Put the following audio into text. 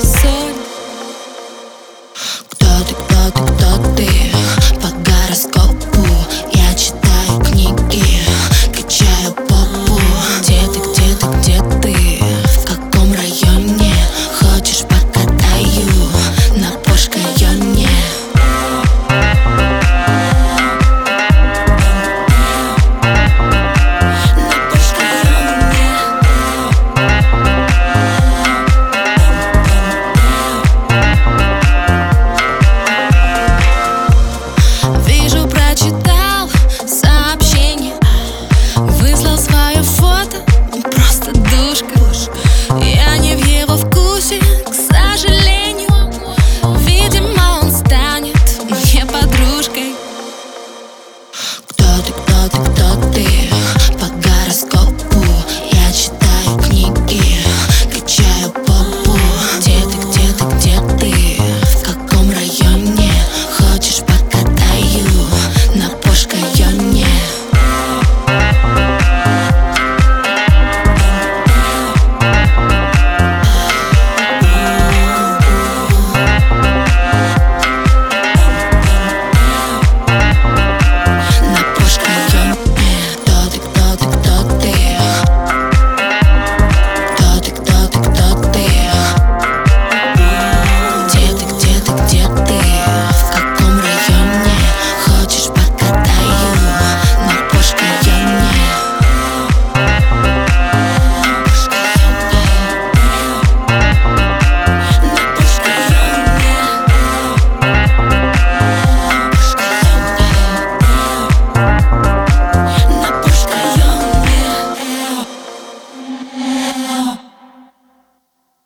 so tic-tac-té.